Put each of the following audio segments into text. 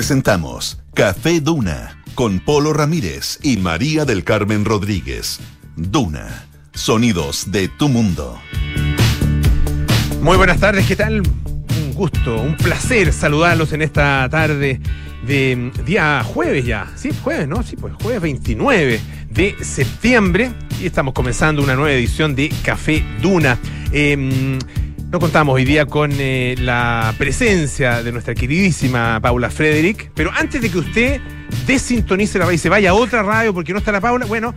Presentamos Café Duna con Polo Ramírez y María del Carmen Rodríguez. Duna, sonidos de tu mundo. Muy buenas tardes, ¿qué tal? Un gusto, un placer saludarlos en esta tarde de día jueves ya. Sí, jueves, ¿no? Sí, pues jueves 29 de septiembre y estamos comenzando una nueva edición de Café Duna. Eh, no contamos hoy día con eh, la presencia de nuestra queridísima Paula Frederick, pero antes de que usted desintonice la radio y se vaya a otra radio porque no está la Paula, bueno,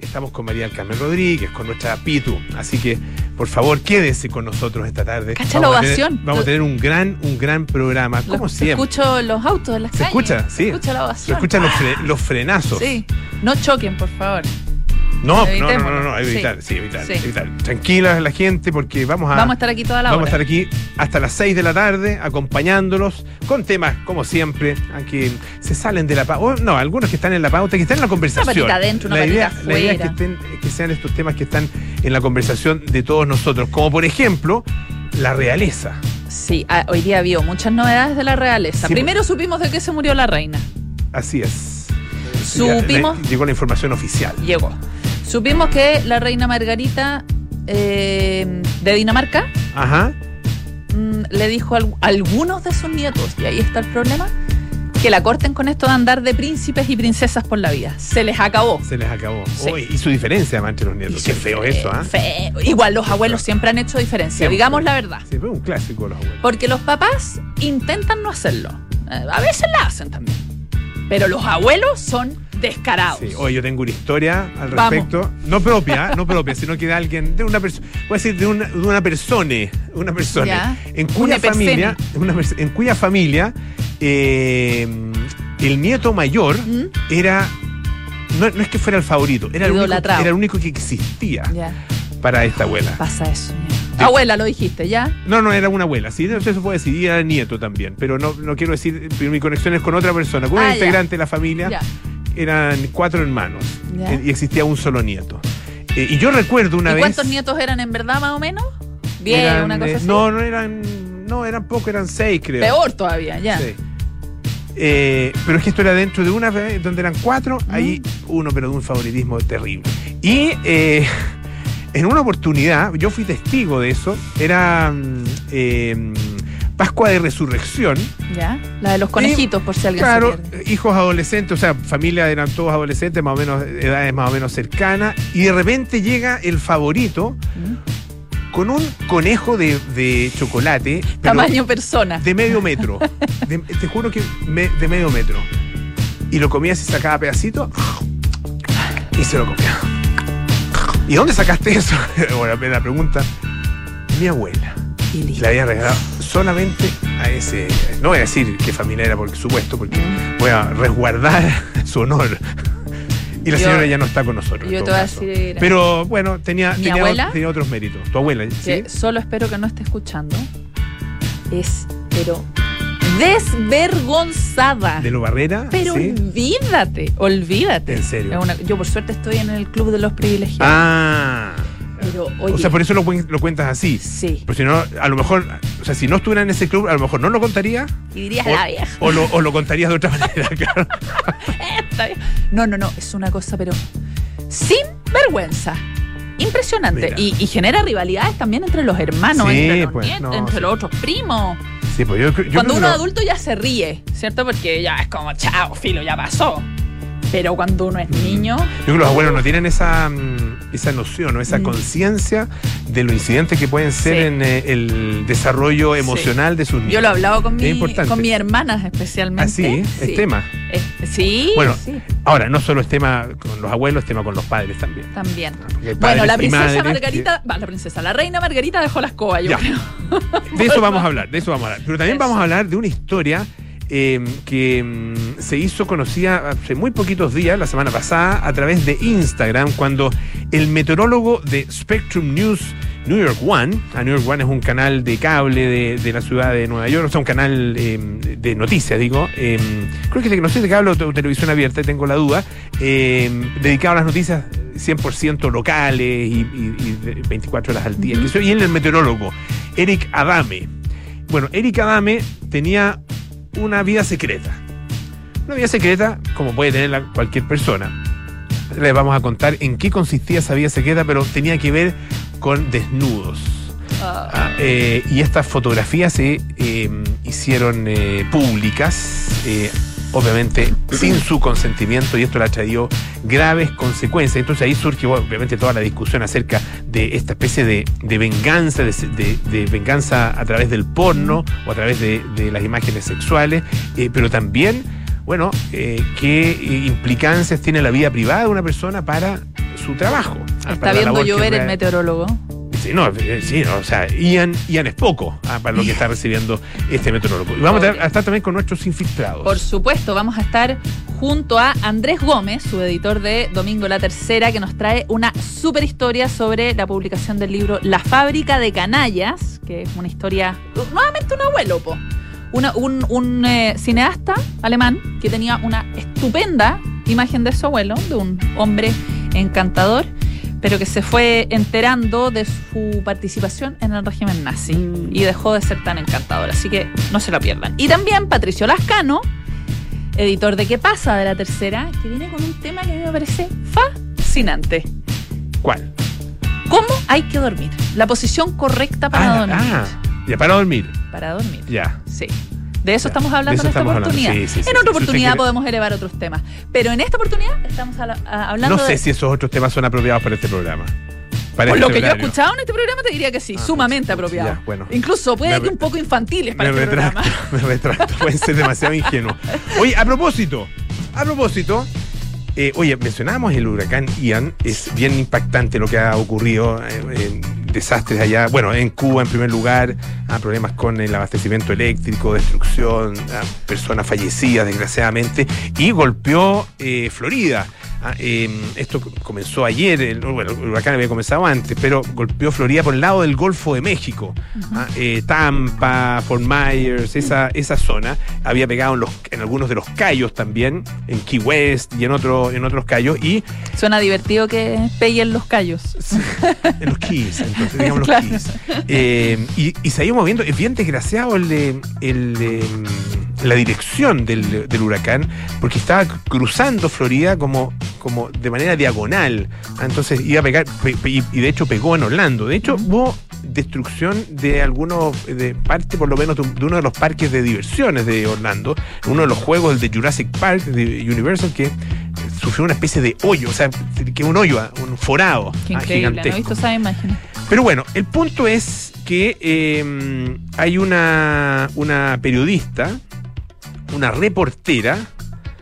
estamos con María del Carmen Rodríguez, con nuestra Pitu, así que por favor quédese con nosotros esta tarde. Cacha la Vamos a tener- ovación. vamos a tener un gran, un gran programa, como siempre. Escucho los autos en las ¿Se calles. escucha? Sí. Se escucha la Se ovación. escuchan los, fre- los frenazos. Sí. No choquen, por favor. No, no, no, no, evitar, Sí. evitar, evitar. Tranquila la gente porque vamos a Vamos a estar aquí toda la Vamos a hora. estar aquí hasta las 6 de la tarde acompañándolos con temas, como siempre, que se salen de la pauta. No, algunos que están en la pauta, que están en la conversación. patita adentro, una la idea, la idea es que, estén- que sean estos temas que están en la conversación de todos nosotros. Como por ejemplo, la realeza. Sí, ah, hoy día vio muchas novedades de la realeza. Sí, Primero supimos de qué se murió la reina. Así es. Supimos- llegó la información oficial. Llegó. Supimos que la reina Margarita eh, de Dinamarca Ajá. mm, le dijo a al- algunos de sus nietos, y ahí está el problema, que la corten con esto de andar de príncipes y princesas por la vida. Se les acabó. Se les acabó. Sí. Y su diferencia entre los nietos. Qué feo eso, ¿ah? Feo. Igual los abuelos siempre han hecho diferencia, Siempre. digamos la verdad. Fue un clásico los abuelos. Porque los papás intentan no hacerlo. Eh, A veces la hacen también. Pero los abuelos son descarados. Sí, oye, yo tengo una historia al Vamos. respecto, no propia, no propia, sino que de alguien, de una persona, voy a decir de una, de una persona, una persona, en cuya Una familia, una pers- en cuya familia eh, el nieto mayor ¿Mm? era, no, no es que fuera el favorito, era el, único, era el único que existía Ya, para esta abuela. pasa eso. ya. Abuela, lo dijiste, ¿ya? No, no, era una abuela, sí, eso puede decir, y era nieto también, pero no, no quiero decir, pero mi conexión es con otra persona, con un Ah, integrante de la familia. Ya. Eran cuatro hermanos Ya. eh, y existía un solo nieto. Eh, y yo recuerdo una ¿Y vez. cuántos nietos eran en verdad, más o menos? Bien, eran, una cosa eh, así. No, no eran. No, eran pocos, eran seis, creo. Peor todavía, ya. Sí. Eh, pero es que esto era dentro de una donde eran cuatro, ahí uno, pero de un favoritismo terrible. Y en una oportunidad, yo fui testigo de eso, era mm, Pascua de Resurrección. Ya. La de los conejitos, por si alguien Claro, se pierde. hijos adolescentes, o sea, familia eran todos adolescentes, más o menos, edades más o menos cercanas, y de repente llega el favorito ¿Mm? con un conejo de, de chocolate, Tamaño persona. de medio metro. De- te juro que me- de medio metro. Y lo comía así, sacaba pedacito y se lo comía. ¿Y dónde sacaste eso? bueno, la pregunta, mi abuela Y listo. le había regalado solamente a ese. No voy a decir qué familia era, por supuesto, porque voy a resguardar su honor. Y la Yo- señora ya no está con nosotros. yo te voy a decir- Pero bueno, tenía, ¿Mi tenía, abuela? tenía otros méritos. Tu abuela, ¿sí? solo espero que no esté escuchando, es, pero desvergonzada. De lo barrera. Pero ¿sí? olvídate, olvídate. ¿En serio? Una- yo por suerte estoy en el club de los privilegiados. Ah. Pero oye, o sea, por eso lo, cuen- lo cuentas así. sí. Porque si no, a lo mejor, o sea, si no estuviera en ese club, a lo mejor no lo contaría. Y dirías O, la vieja. o lo, o lo contarías de otra manera, claro. No, no, no, es una cosa, pero sin vergüenza. Impresionante. Y, y genera rivalidades también entre los hermanos, Sí, entre los pues, nietos, no, entre sí. los otros primos. Sí, pues yo, yo cuando uno lo- adulto ya se ríe, ¿cierto? Porque ya es como, chao, filo, ya pasó. Pero cuando uno es niño, Yo creo que los abuelos no tienen esa, mm, esa noción o esa Mm. conciencia de los incidentes que pueden ser Sí. en eh, el desarrollo emocional de sus niños. yo lo he hablado con, mi, con mis hermanas especialmente. Así, ¿eh? es tema. Es- sí, Bueno, Ahora, no solo es tema con los abuelos, es tema con los padres también. también. Bueno, la princesa madres Margarita, va, la princesa, la reina Margarita dejó la escoba, yo Ya. creo. de eso vamos a hablar, de eso vamos a hablar. Pero también Eso. vamos a hablar de una historia eh, que mm, se hizo conocida hace muy poquitos días, la semana pasada, a través de Instagram, cuando el meteorólogo de Spectrum News New York One, a New York One es un canal de cable de, de la ciudad de Nueva York, o sea, un canal eh, de noticias, digo, eh, creo que de, no sé de cable o te- o televisión abierta, tengo la duda, dedicado a las noticias 100% locales y, y- y de 24 horas al día. Y él, el meteorólogo, Eric Adame. Bueno, Eric Adame tenía una vida secreta. Una vida secreta, como puede tenerla cualquier persona. Les vamos a contar en qué consistía esa vida secreta, pero tenía que ver con desnudos. Ah, Ah, eh, y estas fotografías se eh, hicieron eh, públicas, obviamente sin su consentimiento, y esto le ha traído graves consecuencias. Entonces ahí surge obviamente toda la discusión acerca de esta especie de, de venganza, de, de- de venganza a través del porno o a través de, las imágenes sexuales, eh, pero también, bueno, eh, qué implicancias tiene la vida privada de una persona para su trabajo. ah, está viendo llover el meteorólogo. Sí, no, eh, sí, no, o sea, Ian, Ian es poco ah, para lo que está recibiendo este meteorólogo. Y vamos a estar también con nuestros infiltrados. Por supuesto, vamos a estar junto a Andrés Gómez, su editor de Domingo La Tercera, que nos trae una super historia sobre la publicación del libro La fábrica de canallas, que es una historia, nuevamente un abuelo, po. Una- un un, eh, cineasta alemán que tenía una estupenda imagen de su abuelo, de un hombre encantador, pero que se fue enterando de su participación en el régimen nazi y dejó de ser tan encantador. Así que no se lo pierdan. Y también Patricio Lascano, editor de ¿Qué pasa? de la tercera, que viene con un tema que a mí me parece fascinante. ¿Cuál? ¿Cómo hay que dormir? La posición correcta para ah, dormir. ah, ya para dormir. Para dormir. Ya. Sí. De eso estamos hablando eso en esta oportunidad. Sí, sí, sí, en sí. otra oportunidad podemos elevar otros temas. Pero en esta oportunidad estamos a- hablando No sé de. si esos otros temas son apropiados para este programa. Por este lo que yo he escuchado en este programa te diría que sí, Ah, sumamente apropiado. bueno. Incluso puede que un poco infantiles para me este retracto, programa. me retracto, pueden ser demasiado ingenuos. Oye, a propósito, a propósito, eh, oye, mencionábamos el huracán Ian, es bien impactante lo que ha ocurrido, eh, eh, desastres allá, bueno, en Cuba en primer lugar, ah, problemas con el abastecimiento eléctrico, destrucción, ah, personas fallecidas desgraciadamente, y golpeó eh, Florida. Ah, eh, esto comenzó ayer, el, bueno, el huracán había comenzado antes, pero golpeó Florida por el lado del Golfo de México. Ah, eh, Tampa, Fort Myers, esa, esa zona. Había pegado en, los, en algunos de los callos también, en Key West y en, otro, en otros callos. Y Suena divertido que peguen los callos. en los Keys, entonces, digamos los. Keys. Eh, y, y se ha ido moviendo, es bien desgraciado el, de- el, eh, la dirección del, del huracán, porque estaba cruzando Florida como, como de manera diagonal. Ah, Entonces iba a pegar, pe- pe- y de hecho pegó en Orlando. De hecho, hubo destrucción de algunos, de parte por lo menos de, un- de uno de los parques de diversiones de Orlando, uno de los juegos, el de Jurassic Park, de Universal, que sufrió una especie de hoyo, o sea, que un hoyo, un forado Qué ah, increíble, ¿no he visto esa imagen? Pero bueno, el punto es que eh, hay una, una periodista, una reportera,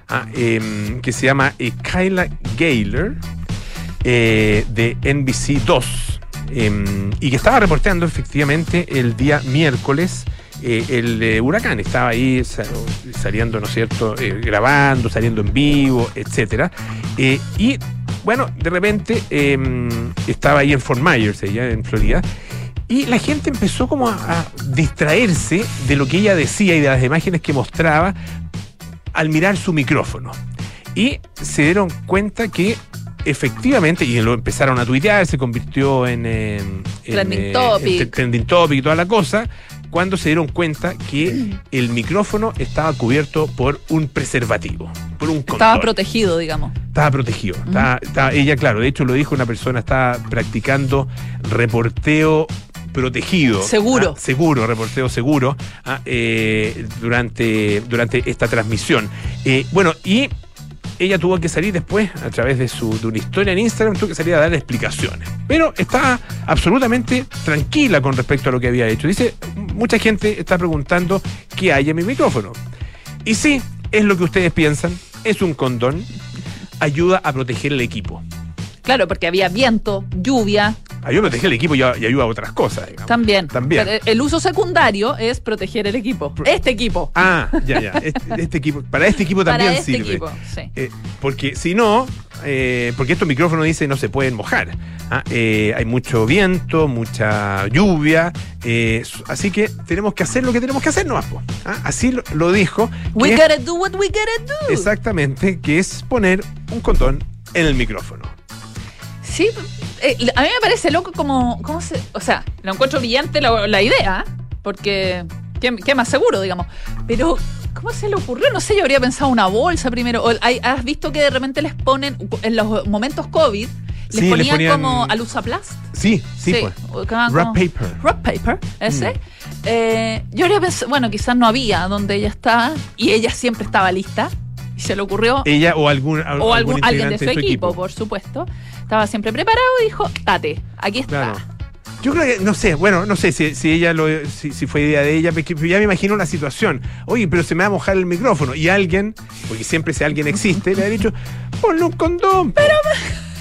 ah, eh, que se llama eh, Kyla Gayler, eh, de NBC 2, eh, y que estaba reporteando efectivamente el día miércoles eh, el eh, huracán. Estaba ahí sa- saliendo, ¿no es cierto?, grabando, saliendo en vivo, etcétera. Y bueno, de repente eh, estaba ahí en Fort Myers, ella en Florida, y la gente empezó como a, a distraerse de lo que ella decía y de las imágenes que mostraba al mirar su micrófono. Y se dieron cuenta que efectivamente, y lo empezaron a tuitear, se convirtió en, eh, en, Trending eh, topic. en trending topic y toda la cosa, cuando se dieron cuenta que el micrófono estaba cubierto por un preservativo, por un Estaba protegido, digamos. Estaba protegido. estaba- estaba- ella, claro, de hecho lo dijo una persona, estaba practicando reporteo protegido. Seguro. ah, seguro, reporteo seguro ah, eh, durante, durante esta transmisión. Eh, bueno, y ella tuvo que salir después, a través de, su, de una historia en Instagram, tuvo que salir a dar explicaciones. Pero está absolutamente tranquila con respecto a lo que había hecho. Dice, mucha gente está preguntando qué hay en mi micrófono. Y sí, es lo que ustedes piensan, es un condón, ayuda a proteger el equipo. Claro, porque había viento, lluvia, Ayuda a proteger el equipo y, ayuda a otras cosas. digamos. también. También. Pero el uso secundario es proteger el equipo. Este equipo. Ah, ya, ya. Este, este equipo, para este equipo para también este sirve. equipo, sí. Eh, porque si no, eh, porque estos micrófonos dice no se pueden mojar. Ah, eh, hay mucho viento, mucha lluvia. eh, así que tenemos que hacer lo que tenemos que hacer, ¿no? así lo, lo dijo. We es gotta do what we gotta do. exactamente, que es poner un condón en el micrófono. Sí, eh, a mí me parece loco como, ¿cómo se, o sea, lo encuentro brillante la, la idea, porque ¿Qué, qué más seguro, digamos? Pero, ¿cómo se le ocurrió? No sé, yo habría pensado una bolsa primero. O hay- ¿Has visto que de repente les ponen, en los momentos COVID, les Sí, les ponían, ponían- como alusaplast? Sí, sí, pues. Wrap como- paper. Wrap paper, ese. Mm. Eh, yo habría pensado, bueno, quizás no había donde ella estaba y ella siempre estaba lista y se le ocurrió. Ella o algún, al- o algún, alguien de su equipo, por supuesto. Estaba siempre preparado y dijo, date, aquí está. Claro. Yo creo que, no sé, bueno, no sé si, si ella lo, si, si fue idea de ella, porque ya me imagino la situación. Oye, pero se me va a mojar el micrófono. Y alguien, porque siempre ese alguien existe, le ha dicho, ponle un condón. Pero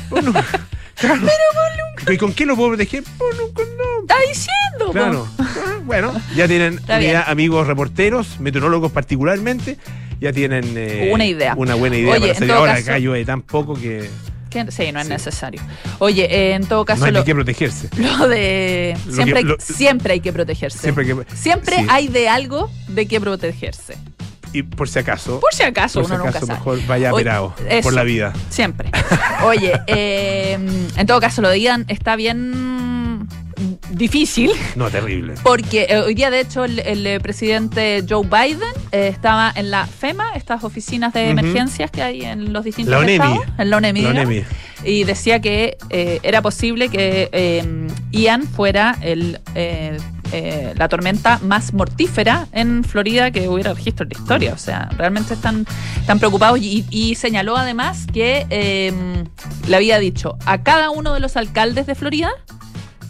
Ponle un- claro. ¿Y con qué lo puedo proteger? Ponle un condón. Está diciendo. Claro. Ah, Bueno, ya tienen amigos reporteros, meteorólogos particularmente, ya tienen eh, Una idea. Una buena idea Oye, para salir. Ahora caso- acá llueve tan poco que Que- sí, no es Sí. necesario. Oye, eh, en todo caso, no hay lo, qué protegerse. lo de. Lo siempre, que- hay, siempre hay que protegerse. Siempre Siempre, que, sí. hay de algo de qué protegerse. Y por si acaso, Por si acaso, por si uno nunca acaso sabe. mejor vaya Oye, operado eso. por la vida. Siempre. Oye, eh, en todo caso, lo de Ian está bien difícil. No, terrible. Porque eh, hoy día, de hecho, el, el, eh, presidente Joe Biden eh, estaba en la FEMA, estas oficinas de emergencias que hay en los distintos La estados. En la ONEMI. La ONEMI. Y decía que eh, era posible que Ian fuera el, eh, eh, la tormenta más mortífera en Florida que hubiera registro en la historia. O sea, realmente están, están preocupados y, y señaló además que eh, le había dicho a cada uno de los alcaldes de Florida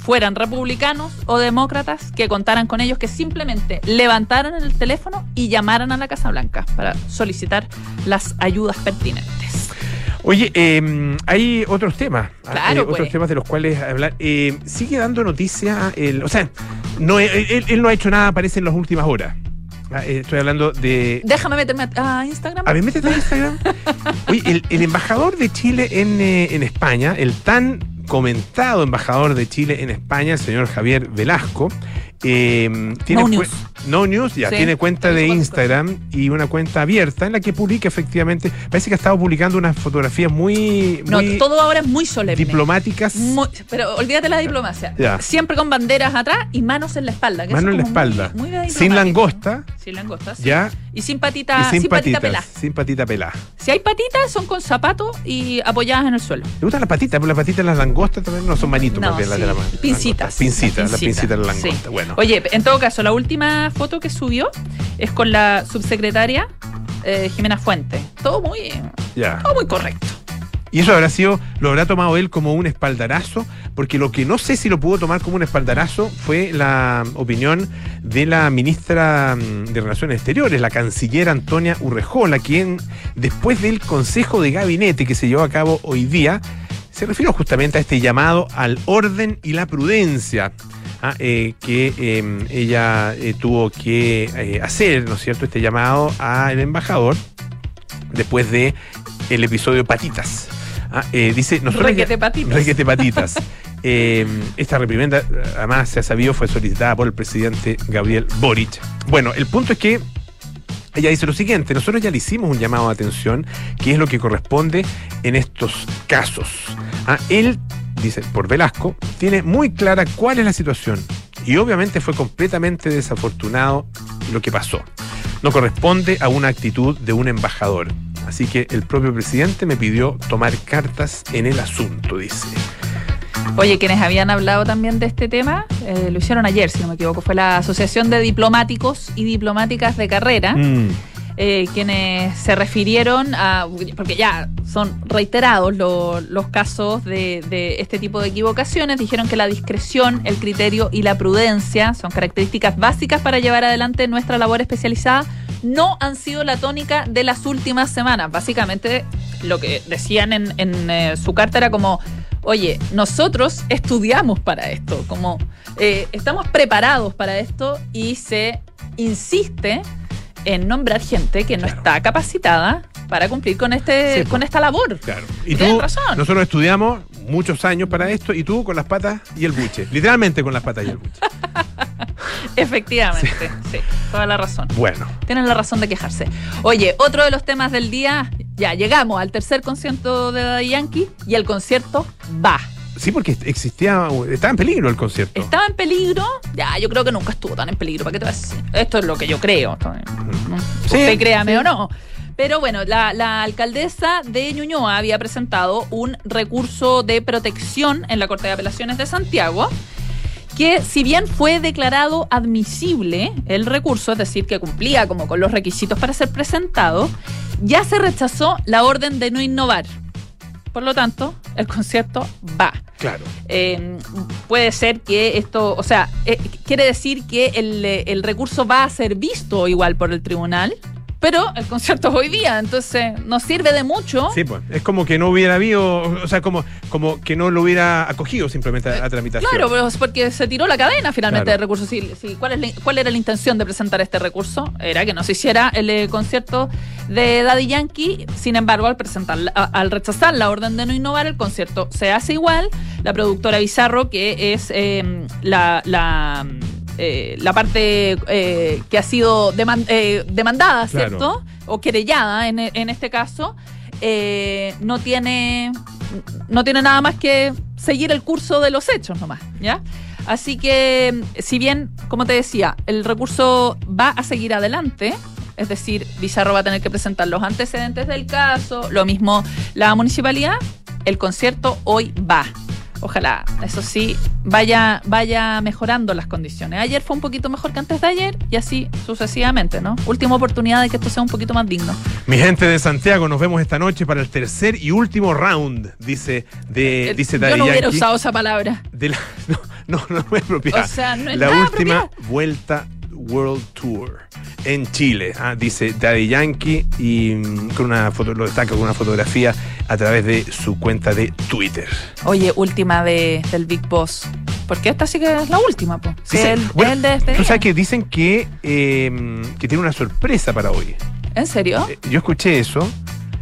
fueran republicanos o demócratas que contaran con ellos, que simplemente levantaran el teléfono y llamaran a la Casa Blanca para solicitar las ayudas pertinentes. Oye, eh, hay otros temas. ah, Claro, eh, otros pues. temas de los cuales hablar. Eh, sigue dando noticia, el, o sea, no, él, él- no ha hecho nada, parece, en las últimas horas. Ah, eh, estoy hablando de. Déjame meterme a, a Instagram. A ver, métete en Instagram. Oye, el, el embajador de Chile en, eh, en España, el tan comentado embajador de Chile en España, el señor Javier Velasco, eh, tiene No News. No News, ya, Sí, tiene cuenta de. Instagram y una cuenta abierta en la que publica efectivamente, parece que ha estado publicando unas fotografías muy, No, muy todo ahora es muy solemne. diplomáticas. Muy- pero olvídate la diplomacia. Ya. Siempre con banderas atrás y manos en la espalda. que Mano eso en la muy- espalda. muy sin langosta, Sin langosta. sí. ya, Y sin patita, y sin, sin patita pelada. Sin patita pelada. Si hay patitas, son con zapatos y apoyadas en el suelo. ¿Te gustan las patitas? Porque las patitas las langostas también no son manitos, No, más bien las de la mano. Pincitas. Pincitas, las pincitas de la langosta. Bueno. Oye, en todo caso, la última foto que subió es con la subsecretaria eh, Jimena Fuente. Todo muy, todo muy correcto. Y eso habrá sido, lo habrá tomado él como un espaldarazo, porque lo que no sé si lo pudo tomar como un espaldarazo fue la opinión de la ministra mm, de Relaciones Exteriores, la canciller Antonia Urrejola, quien después del Consejo de Gabinete que se llevó a cabo hoy día, se refirió justamente a este llamado al orden y la prudencia. Ah, eh, que eh, ella eh, tuvo que eh, hacer, ¿no es cierto?, este llamado al embajador después de el episodio Patitas. Ah, dice, nosotros Requete patitas. Requete patitas. Eh, esta reprimenda, además, se ha sabido, fue solicitada por el presidente Gabriel Boric. Bueno, el punto es que ella dice lo siguiente, nosotros ya le hicimos un llamado de atención, que es lo que corresponde en estos casos. Ah, él, dice, por Velasco, tiene muy clara cuál es la situación y obviamente fue completamente desafortunado lo que pasó. No corresponde a una actitud de un embajador. Así que el propio presidente me pidió tomar cartas en el asunto, dice. Oye, quienes habían hablado también de este tema, eh, lo hicieron ayer, si no me equivoco, fue la Asociación de Diplomáticos y Diplomáticas de Carrera, Mm, eh, quienes se refirieron a, porque ya son reiterados lo- los casos de, de este tipo de equivocaciones, dijeron que la discreción, el criterio y la prudencia son características básicas para llevar adelante nuestra labor especializada, no han sido la tónica de las últimas semanas. Básicamente lo que decían en, en, eh, su carta era como, oye, nosotros estudiamos para esto, como eh, estamos preparados para esto y se insiste en nombrar gente que no Claro. está capacitada para cumplir con este Sí, con esta labor. claro. Y Tienes tú, razón. nosotros estudiamos muchos años para esto y tú con las patas y el buche. Literalmente con las patas y el buche. Efectivamente, sí, toda la razón. Bueno, Tienen la razón de quejarse. Oye, otro de los temas del día, ya llegamos al tercer concierto de Yankee y el concierto va. Sí, porque existía, estaba en peligro el concierto. Estaba en peligro. Ya, yo creo que nunca estuvo tan en peligro. ¿Para qué te vas a decir? Esto es lo que yo creo. Usted créame sí. o no. Pero bueno, la, la alcaldesa de Ñuñoa había presentado un recurso de protección en la Corte de Apelaciones de Santiago que si bien fue declarado admisible el recurso, es decir, que cumplía como con los requisitos para ser presentado, ya se rechazó la orden de no innovar. Por lo tanto, el concierto va. Claro. Eh, puede ser que esto, o sea, eh, quiere decir que el, eh, el recurso va a ser visto igual por el tribunal, pero el concierto es hoy día, entonces nos sirve de mucho. Sí, pues. Es como que no hubiera habido, o sea, como, como que no lo hubiera acogido simplemente a, a tramitación. Claro, pero es porque se tiró la cadena finalmente Claro. de recursos. Sí, sí, ¿cuál, es la- ¿Cuál era la intención de presentar este recurso? Era que no se hiciera el eh, concierto de Daddy Yankee. Sin embargo, al, presentar, a- al rechazar la orden de no innovar, el concierto se hace igual. La productora Bizarro, que es eh, la, la, eh, la parte eh, que ha sido deman- eh, demandada, Claro. ¿cierto? O querellada en, en este caso, eh, no tiene no tiene nada más que seguir el curso de los hechos nomás, ¿ya? Así que, si bien, como te decía, el recurso va a seguir adelante, es decir, Bizarro va a tener que presentar los antecedentes del caso, lo mismo la municipalidad, el concierto hoy va. Ojalá, eso sí, vaya, vaya mejorando las condiciones. Ayer fue un poquito mejor que antes de ayer y así sucesivamente, ¿no? Última oportunidad de que esto sea un poquito más digno. Mi gente de Santiago, nos vemos esta noche para el tercer y último round, dice, de, Eh, dice Yo no hubiera Yankee. usaba esa palabra. de la- no, no, no, no es propiedad. O sea, no es la nada última propiedad. vuelta World Tour en Chile, ah, dice Daddy Yankee y mm, con una foto, lo destaca con una fotografía a través de su cuenta de Twitter. Oye, última de, del Big Boss. Porque esta sí que es la última. Sí, Dice- el, bueno, el de despedida. Tú sabes que dicen que, eh, que tiene una sorpresa para hoy. ¿En serio? Eh, Yo escuché eso.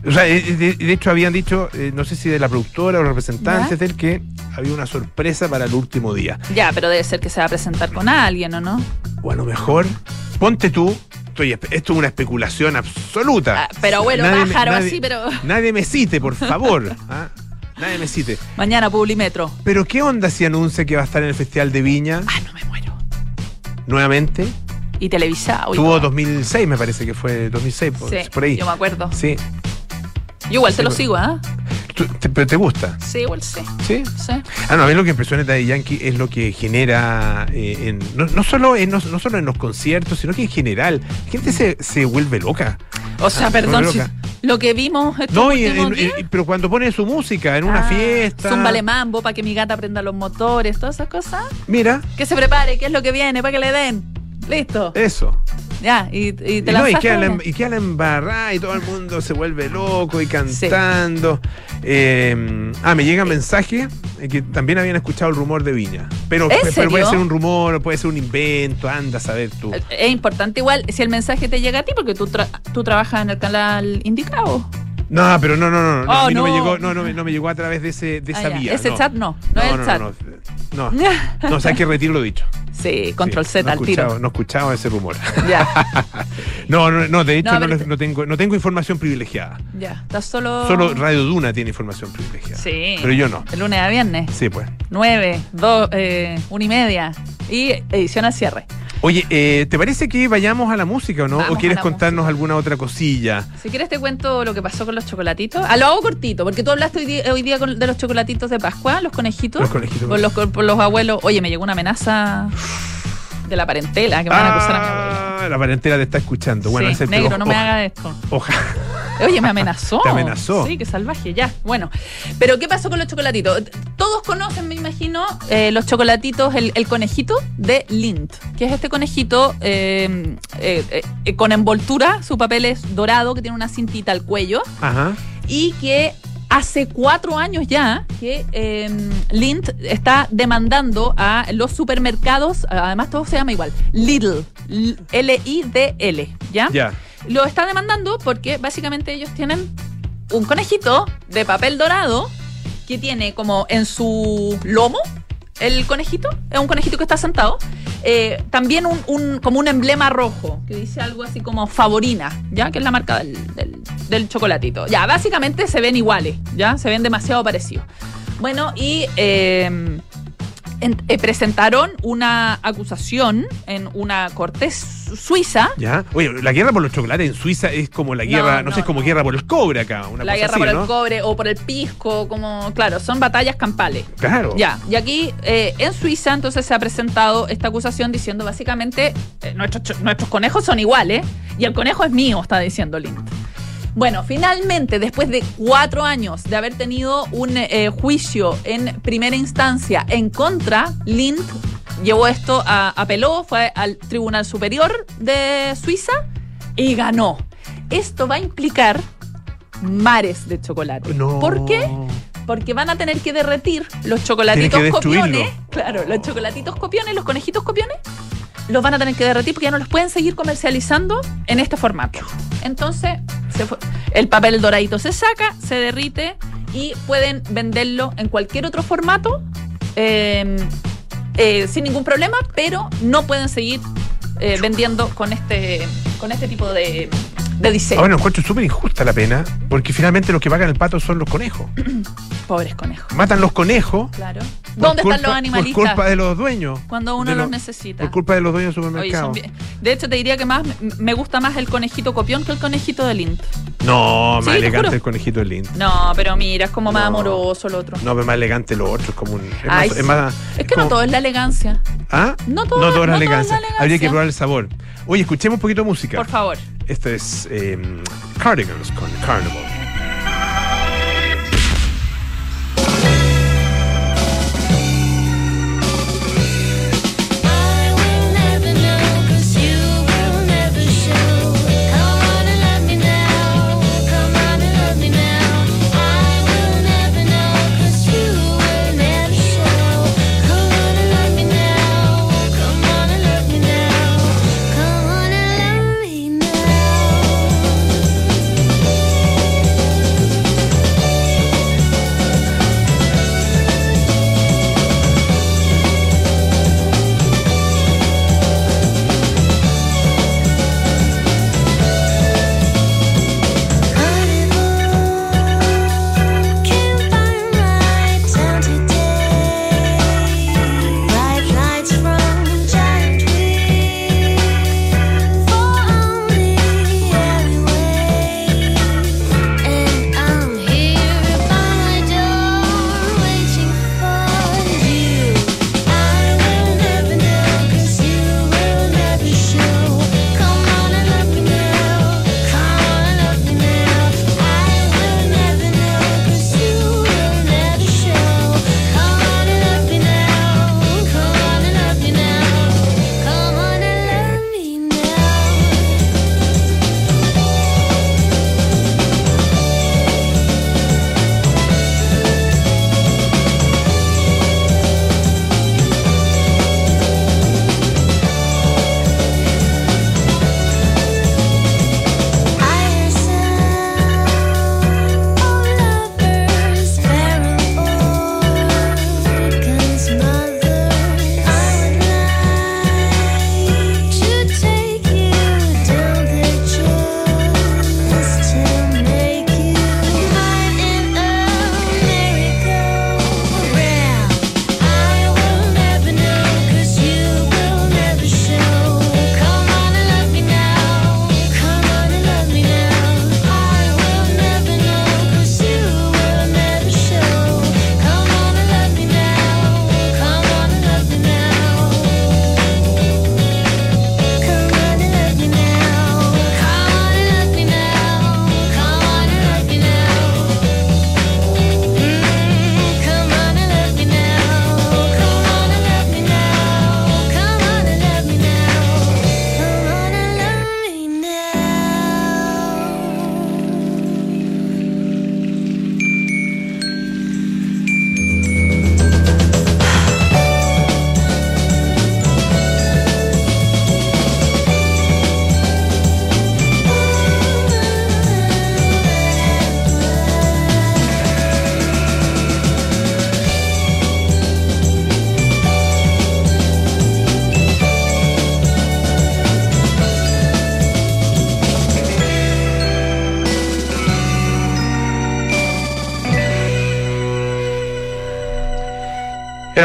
O sea, eh, de, de hecho habían dicho, eh, no sé si de la productora o representantes del que había una sorpresa para el último día. Ya, pero debe ser que se va a presentar con alguien, ¿o no? O a lo mejor, ponte tú, estoy, esto es una especulación absoluta. Ah, pero bueno, Nadie pájaro nadie- así, pero. Nadie me cite, por favor. ¿ah? Nadie me cite. Mañana Publimetro. Pero ¿qué onda si anuncia que va a estar en el Festival de Viña Ah, no me muero. nuevamente? Y televisado. Tuvo todo. 2006, me parece que fue 2006, por, Sí, por ahí. yo me acuerdo. Sí. Yo igual Sí, te lo sigo, ¿ah? ¿Pero te gusta? Sí, igual sí. Sí. Sí. Ah, no, a mí lo que impresiona de Daddy Yankee es lo que genera, eh, en, no, no solo en, no, no solo en los conciertos, sino que en general. La gente se, se vuelve loca. O sea, Ah, perdón, si- lo que vimos estos No, y- últimos en- días. en- pero cuando pone su música en una Ah, fiesta. Zúmbale mambo para que mi gata prenda los motores, todas esas cosas. Mira, Que se prepare, qué es lo que viene, para que le den. Listo. eso. Ya, y, y te Y, no, y queda, la, y queda la embarrada y todo el mundo se vuelve loco y cantando. Eh, ah, me llega un mensaje eh, que también habían escuchado el rumor de Viña. Pero, puede ser un rumor, puede ser un invento, anda a saber tú. Es importante igual si el mensaje te llega a ti porque tú, tra- tú trabajas en el canal indicado. No, pero no, no, no, no, Oh, a mí no, me llegó, no, no, me- no me llegó a través de ese, de Ah, esa ya. vía. Ese chat no, no, es el chat. No, no, no, no, o sea, hay que retiro lo dicho. Sí, control Sí, Z al tiro. No escuchaba ese rumor. Ya, No, no, no, de hecho No, no, no tengo, no tengo información privilegiada. ya. Estás solo. Solo Radio Duna tiene información privilegiada. Sí. Pero yo no. El lunes a viernes. Sí, pues. 9, 2, eh, 1 y media. Y edición al cierre. Oye, eh, ¿te parece que vayamos a la música o no? Vamos ¿O quieres contarnos música. alguna otra cosilla? Si quieres te cuento lo que pasó con los chocolatitos. Ah, lo hago cortito, porque tú hablaste hoy día, hoy día con- de los chocolatitos de Pascua, los conejitos. Los conejitos. Por los, por los abuelos. Oye, me llegó una amenaza de la parentela que me van a acusar a mi abuelo. Ah, la parentela te está escuchando. Bueno, sí, ese- negro, no me haga esto. Ojalá. Oye, me amenazó. ¿Te amenazó? Sí, qué salvaje, ya. Bueno, pero ¿qué pasó con los chocolatitos? Todos conocen, me imagino, eh, los chocolatitos, el, el conejito de Lindt, que es este conejito eh, eh, con envoltura, su papel es dorado, que tiene una cintita al cuello, Ajá. y que hace cuatro años ya que eh, Lindt está demandando a los supermercados, además todo se llama igual, Lidl, L-I-D-L, ¿ya? Ya. Lo está demandando porque básicamente ellos tienen un conejito de papel dorado que tiene como en su lomo el conejito, es un conejito que está sentado, eh, también un, como un emblema rojo que dice algo así como favorina, ya que es la marca del, del- del chocolatito. Ya, básicamente se ven iguales, ya se ven demasiado parecidos. Bueno, y eh, en- eh, presentaron una acusación en una corte su- suiza. ¿Ya? Oye, la guerra por los chocolates en Suiza es como la guerra, no, no, sé, es como no. guerra por el cobre acá. Una la cosa guerra así, por el cobre o por el pisco, como, claro, son batallas campales. Claro. Ya, y aquí eh, en Suiza entonces se ha presentado esta acusación diciendo básicamente eh, nuestros, nuestros conejos son iguales y el conejo es mío, está diciendo Lind. Bueno, finalmente, después de cuatro años de haber tenido un eh, juicio en primera instancia en contra, Lind llevó esto, a, apeló, fue al Tribunal Superior de Suiza y ganó. Esto va a implicar mares de chocolate. No. ¿Por qué? Porque van a tener que derretir los chocolatitos copiones. Claro, los chocolatitos copiones, los conejitos copiones, los van a tener que derretir porque ya no los pueden seguir comercializando en este formato. Entonces, se fue- el papel doradito se saca, se derrite y pueden venderlo en cualquier otro formato eh, eh, sin ningún problema, pero no pueden seguir eh, vendiendo con este, con este tipo de, de diseño. Ahora encuentro súper injusta la pena, porque finalmente los que pagan el pato son los conejos. Pobres conejos. Matan los conejos. Claro. ¿Dónde están los animalistas? Por culpa de los dueños. Cuando uno de los los- necesita. Por culpa de los dueños del Oye, supermercado. son bien- De hecho, te diría que más me- gusta más el conejito copión que el conejito de Lint. No, más te elegante el conejito de Lind. No, pero mira, es como más No. amoroso el otro. No, pero más elegante lo otro. Es como un. Es Ay, más. sí. Es, más- es que como- no todo es la elegancia. ¿Ah? No todo- no es la todo es la elegancia. elegancia. Habría que probar el sabor. Oye, escuchemos un poquito de música. Por favor. Esto es eh, Cardigans con Carnival.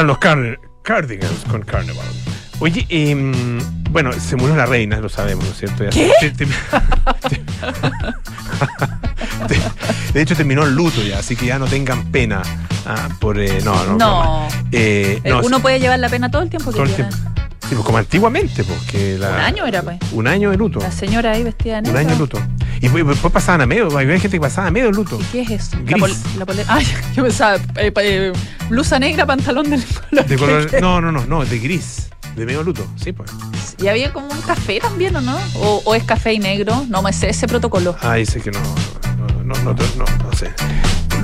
Eran los car- Cardigans con Carnival. Oye, em, bueno, se murió la reina, lo sabemos, ¿no es cierto? Ya ¿Qué? se- te- te- te- de hecho, terminó el luto ya, así que ya no tengan pena ah, por. eh, no, no. Eh, Eh, no, Uno sí, puede llevar la pena todo el tiempo que todo el quiera. tiempo. Sí, pues como antiguamente, porque la, Un año era, pues. Un año de luto. La señora ahí vestida de Un negro. año de luto. Y después, después pasaban a medio, había gente que pasaba a medio luto. ¿Y qué es eso? La, Gris. pol- la pole- Ay, yo pensaba, eh, eh, blusa negra, pantalón del color. De color, no, no, no, no, de gris. De medio luto, sí, pues. Y había como un café también, ¿o no? O, o es café y negro. No me sé ese protocolo. Ah, dice que no, no, no, no, no, no sé.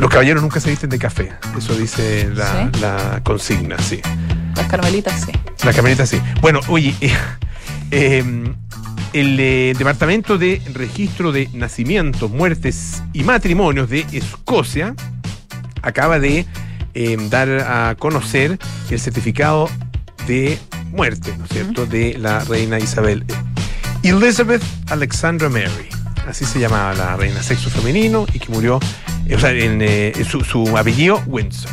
Los caballeros nunca se visten de café. Eso dice la, ¿Sí? la consigna, sí. Las carmelitas, sí. La camioneta sí. Bueno, oye, eh, eh, el eh, Departamento de Registro de Nacimientos, Muertes y Matrimonios de Escocia acaba de eh, dar a conocer el certificado de muerte, ¿no es cierto?, de la reina Isabel. Elizabeth Alexandra Mary, así se llamaba la reina, sexo femenino y que murió, eh, o sea, en, eh, su, su apellido Windsor.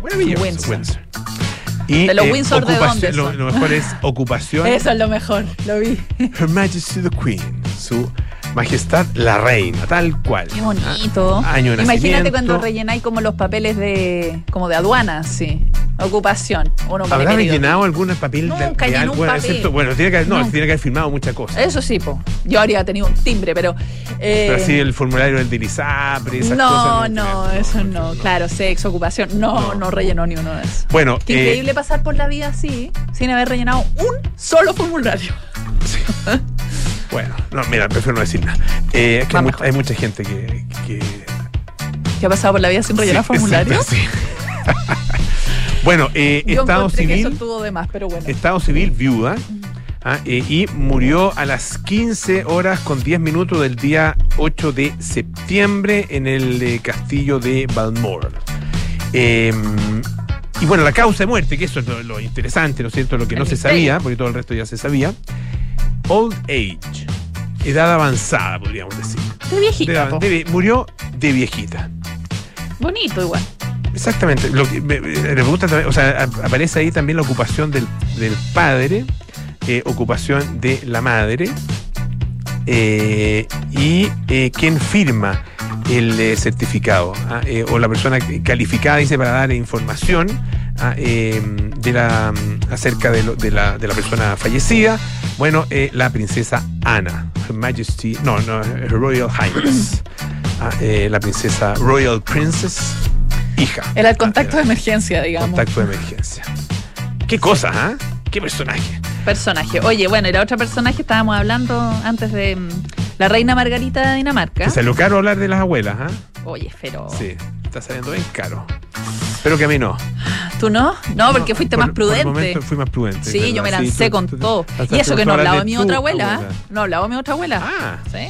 Buen apellido, Windsor. Windsor. Y, ¿De los Windsor de dónde Lo, son? lo mejor es ocupación. Eso es lo mejor, lo vi. Her Majesty the Queen, su majestad la reina, tal cual. Qué bonito. Ah, año de Imagínate cuando rellenáis como los papeles de como de aduana, sí. Ocupación. Uno pone ¿Habrá querido. rellenado algún papel de- Nunca de llenó algo? papel. excepto- bueno, tiene que, haber- no, tiene que haber firmado muchas cosas. Eso sí, po. Yo habría tenido un timbre, pero. eh, Pero así el formulario del Dilisapre, esas no, cosas. no, tiene- eso no. Claro, sexo, ocupación. No, No. no, rellenó ni uno de esos. Bueno, Qué eh, increíble pasar por la vida así, sin haber rellenado un solo formulario. sí. bueno, no, mira, prefiero no decir nada. Eh, es que hay, mucha gente que. que ¿Qué ha pasado por la vida sin rellenar sí, formulario? exacto, sí. Bueno, eh, Estado eso Civil. estuvo de más, pero bueno. Estado civil viuda. ah, eh, y murió a las 15 horas con 10 minutos del día 8 de septiembre en el eh, castillo de Balmoral. Eh, y bueno, la causa de muerte, que eso es lo, lo interesante, ¿no es cierto? Lo que El no se sabía, porque todo el resto ya se sabía. Old age, edad avanzada, podríamos decir. De viejita, De- po. de- murió de viejita. Bonito igual. Exactamente. Lo que o sea, ap- aparece ahí también la ocupación del, del padre, eh, ocupación de la madre eh, y eh, quién firma el eh, certificado ah, o la persona calificada dice para dar información ah, mm, acerca de, la, de la persona fallecida. Bueno, la princesa Ana, Her Majesty, no, no, Her Royal Highness, ah, la princesa Royal Princess, hija. Era el contacto Ah, de emergencia, digamos. Contacto de emergencia. Qué cosa, ¿ah? Qué personaje. Personaje. Oye, bueno, y la otra personaje estábamos hablando antes de mm, la reina Margarita de Dinamarca. Te salió caro hablar de las abuelas, ¿ah? Oye, pero. Sí, está saliendo bien caro. Pero que a mí no. ¿Tú no? No, porque No, fuiste por- más prudente. Por el momento fui más prudente. Sí, yo me. Sí, lancé con tú- todo. Y eso que no hablaba mi otra abuela. abuela. ¿eh? No hablaba mi otra abuela. Ah, Sí.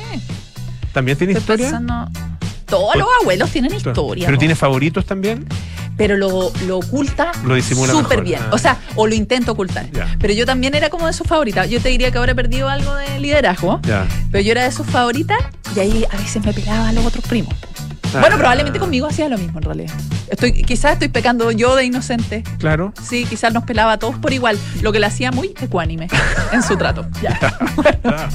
¿también tiene Estoy historia? pensando. Todos los abuelos tienen historia. ¿Pero tiene favoritos también? pero lo, lo oculta Lo súper bien. Ah. O sea, o lo intento ocultar. Pero yo también era como de sus favoritas. Yo te diría que ahora he perdido algo de liderazgo, pero yo era de sus favoritas y ahí a veces me pelaba a los otros primos. Bueno, probablemente conmigo hacía lo mismo en realidad. Estoy, quizás estoy pecando yo de inocente. Claro. Sí, quizás nos pelaba a todos por igual, lo que le hacía muy ecuánime en su trato. Ya.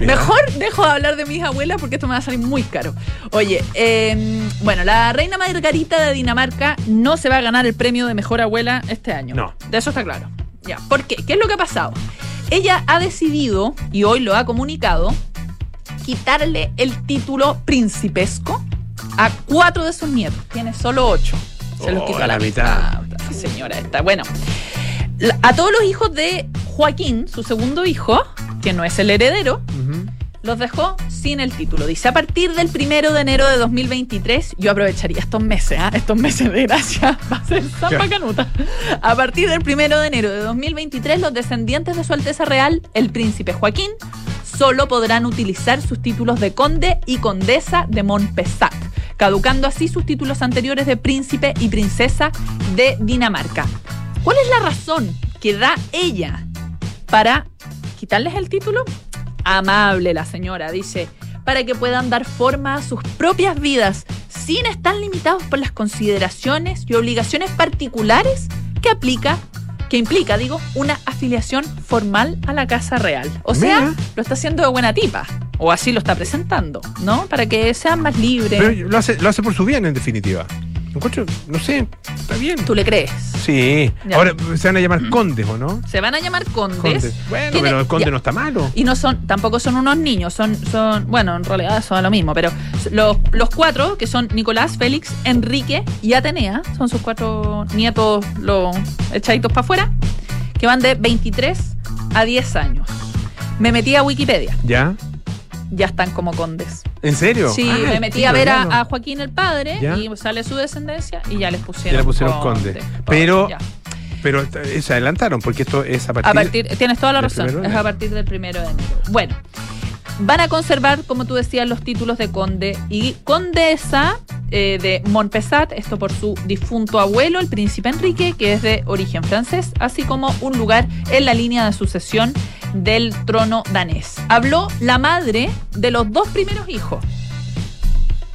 Mejor dejo de hablar de mis abuelas porque esto me va a salir muy caro. Oye, eh, bueno, la reina Margarita de Dinamarca no se va a ganar el premio de mejor abuela este año. No. De eso está claro. Ya. ¿Por qué? ¿Qué es lo que ha pasado? Ella ha decidido, y hoy lo ha comunicado, quitarle el título principesco a cuatro de sus nietos. Tiene solo ocho. Se los Oh, quitó a la, la mitad. Señora esta. Bueno, a todos los hijos de Joaquín, su segundo hijo, que no es el heredero, los dejó sin el título. Dice, a partir del primero de enero de 2023, yo aprovecharía estos meses, ¿ah? estos meses de gracia, va a ser Ya. San Canuta. A partir del primero de enero de 2023, los descendientes de su Alteza Real, el príncipe Joaquín, solo podrán utilizar sus títulos de conde y condesa de Montpessat, caducando así sus títulos anteriores de príncipe y princesa de Dinamarca. ¿Cuál es la razón que da ella para quitarles el título? Amable la señora, dice, para que puedan dar forma a sus propias vidas sin estar limitados por las consideraciones y obligaciones particulares que aplica, que implica, digo, una afiliación formal a la Casa Real. O sea, Mira. lo está haciendo de buena tipa. O así lo está presentando, ¿no? Para que sean más libres. Pero lo hace, lo hace por su bien, en definitiva. Encuentro, no sé, está bien. ¿Tú le crees? Sí. Ya. Ahora se van a llamar condes, ¿o no? Se van a llamar condes. Condes. Bueno, Tiene- pero el conde ya. no está malo. Y no son, tampoco son unos niños, son, son, bueno, en realidad son lo mismo, pero los, los cuatro, que son Nicolás, Félix, Enrique y Atenea, son sus cuatro nietos, los echaditos para afuera, que van de 23 a 10 años. Me metí a Wikipedia, ¿Ya? Ya están como condes. ¿En serio? Sí, Ah, me metí a ver a, Joaquín el padre Ya. y sale su descendencia y ya les pusieron, Ya le pusieron conde. Pero- ya. Pero eh, se adelantaron porque esto es a partir, A partir, tienes toda la razón, es a partir del primero de enero. Bueno, van a conservar, como tú decías, los títulos de conde y condesa eh, de Montpesat, esto por su difunto abuelo, el príncipe Enrique, que es de origen francés, así como un lugar en la línea de sucesión del trono danés. Habló la madre de los dos primeros hijos.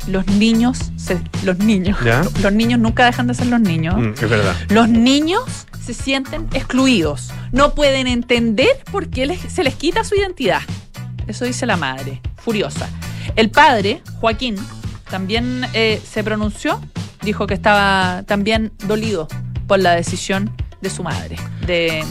Los niños, se- los niños, ¿Ya? los niños nunca dejan de ser los niños. Mm, es verdad. Los niños se sienten excluidos. No pueden entender por qué les- se les quita su identidad. Eso dice la madre, furiosa. El padre, Joaquín, también eh, se pronunció, dijo que estaba también dolido por la decisión de su madre de,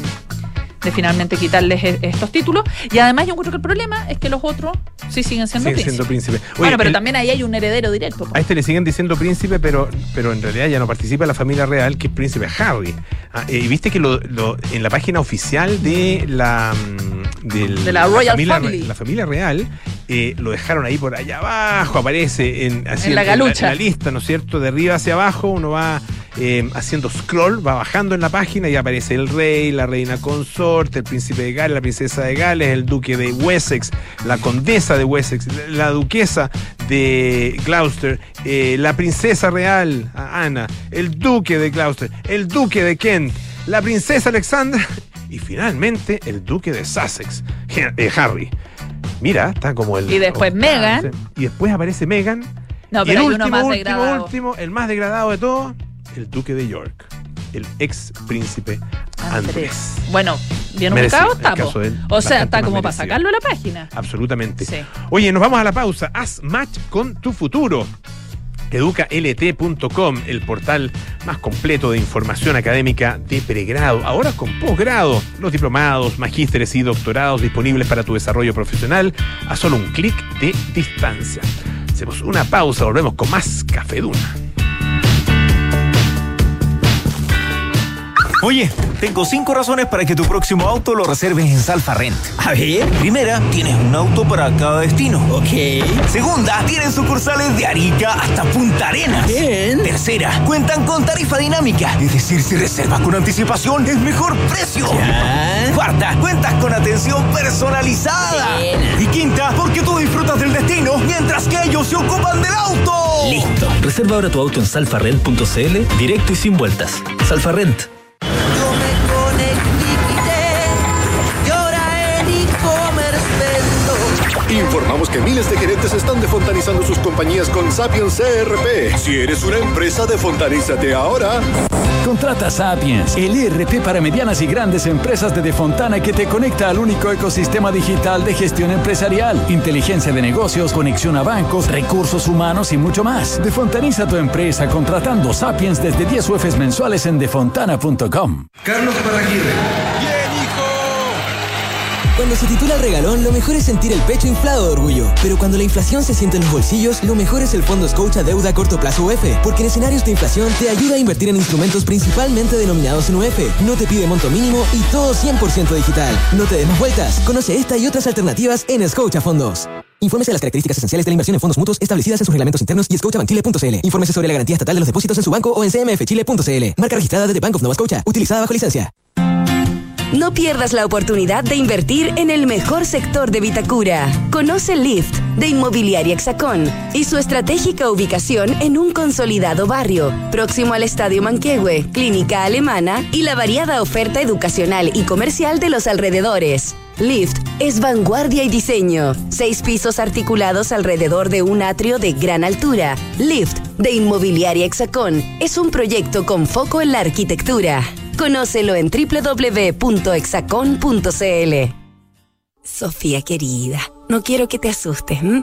de finalmente quitarles e- estos títulos. Y además yo encuentro que el problema es que los otros sí siguen siendo Sigue príncipes. siendo príncipe. Oye, bueno, pero el- también ahí hay un heredero directo. A este le siguen diciendo príncipe, pero, pero en realidad ya no participa la familia real, que es príncipe Harry. Ah, eh, y viste que lo, lo- en la página oficial de la, mm, del- De la Royal familia, Family. la familia real, eh, lo dejaron ahí por allá abajo, aparece en, así En la lista, ¿no es cierto? De arriba hacia abajo, uno va eh, haciendo scroll, va bajando en la página y aparece el rey, la reina consorte, el príncipe de Gales, la princesa de Gales, el duque de Wessex, la condesa de Wessex, la duquesa de Gloucester, eh, la princesa real, Ana, el duque de Gloucester, el duque de Kent, la princesa Alexandra y finalmente el duque de Sussex, Harry. Mira, está como el. Y después Meghan. Y después aparece Meghan. No, y pero el hay último, uno más último, degradado. último, el más degradado de todo, el duque de York, el ex príncipe Andrés. Bueno, bien ubicado está. O sea, está como para sacarlo a la página. Absolutamente. Sí. Oye, nos vamos a la pausa. Haz match con tu futuro. EducaLT.com, el portal más completo de información académica de pregrado, ahora con posgrado, los diplomados, magísteres y doctorados disponibles para tu desarrollo profesional a solo un clic de distancia. Hacemos una pausa, volvemos con más Café Duna. Oye, tengo cinco razones para que tu próximo auto lo reserves en Salfa Rent. A ver. Primera, tienes un auto para cada destino. Ok. Segunda, tienen sucursales de Arica hasta Punta Arenas. Bien. Tercera, cuentan con tarifa dinámica. Es decir, si reservas con anticipación, es mejor precio. Ya. Cuarta, cuentas con atención personalizada. Buena. Y quinta, porque tú disfrutas del destino mientras que ellos se ocupan del auto. Listo. Reserva ahora tu auto en salfarrent.cl, directo y sin vueltas. Salfarrent. Informamos que miles de gerentes están defontanizando sus compañías con Sapiens CRP. Si eres una empresa, defontanízate ahora. Contrata Sapiens, el ERP para medianas y grandes empresas de Defontana que te conecta al único ecosistema digital de gestión empresarial, inteligencia de negocios, conexión a bancos, recursos humanos y mucho más. Defontaniza tu empresa contratando Sapiens desde 10 UFs mensuales en defontana.com. Carlos Paraguirre. Cuando se titula el regalón, lo mejor es sentir el pecho inflado de orgullo. Pero cuando la inflación se siente en los bolsillos, lo mejor es el Fondo Scotia Deuda a Corto Plazo UF. Porque en escenarios de inflación te ayuda a invertir en instrumentos principalmente denominados en UF. No te pide monto mínimo y todo 100% digital. No te des más vueltas. Conoce esta y otras alternativas en Scotia Fondos. Infórmese de las características esenciales de la inversión en fondos mutuos establecidas en sus reglamentos internos y scotiabankchile.cl. Infórmese sobre la garantía estatal de los depósitos en su banco o en cmfchile.cl. Marca registrada de The Bank of Nova Scotia. Utilizada bajo licencia. No pierdas la oportunidad de invertir en el mejor sector de Vitacura. Conoce Lift de Inmobiliaria Hexacón y su estratégica ubicación en un consolidado barrio, próximo al Estadio Manquehue, Clínica Alemana y la variada oferta educacional y comercial de los alrededores. Lift es vanguardia y diseño. Seis pisos articulados alrededor de un atrio de gran altura. Lift de Inmobiliaria Hexacón es un proyecto con foco en la arquitectura. Conócelo en www.exacon.cl. Sofía querida, no quiero que te asustes. ¿m?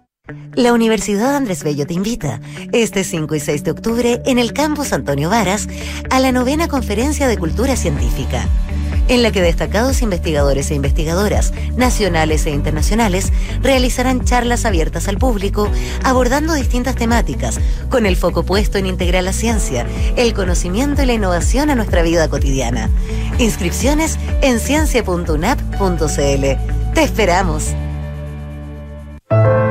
La Universidad Andrés Bello te invita este 5 y 6 de octubre en el campus Antonio Varas a la novena conferencia de cultura científica, en la que destacados investigadores e investigadoras nacionales e internacionales realizarán charlas abiertas al público abordando distintas temáticas con el foco puesto en integrar la ciencia, el conocimiento y la innovación a nuestra vida cotidiana. Inscripciones en ciencia.unap.cl. Te esperamos.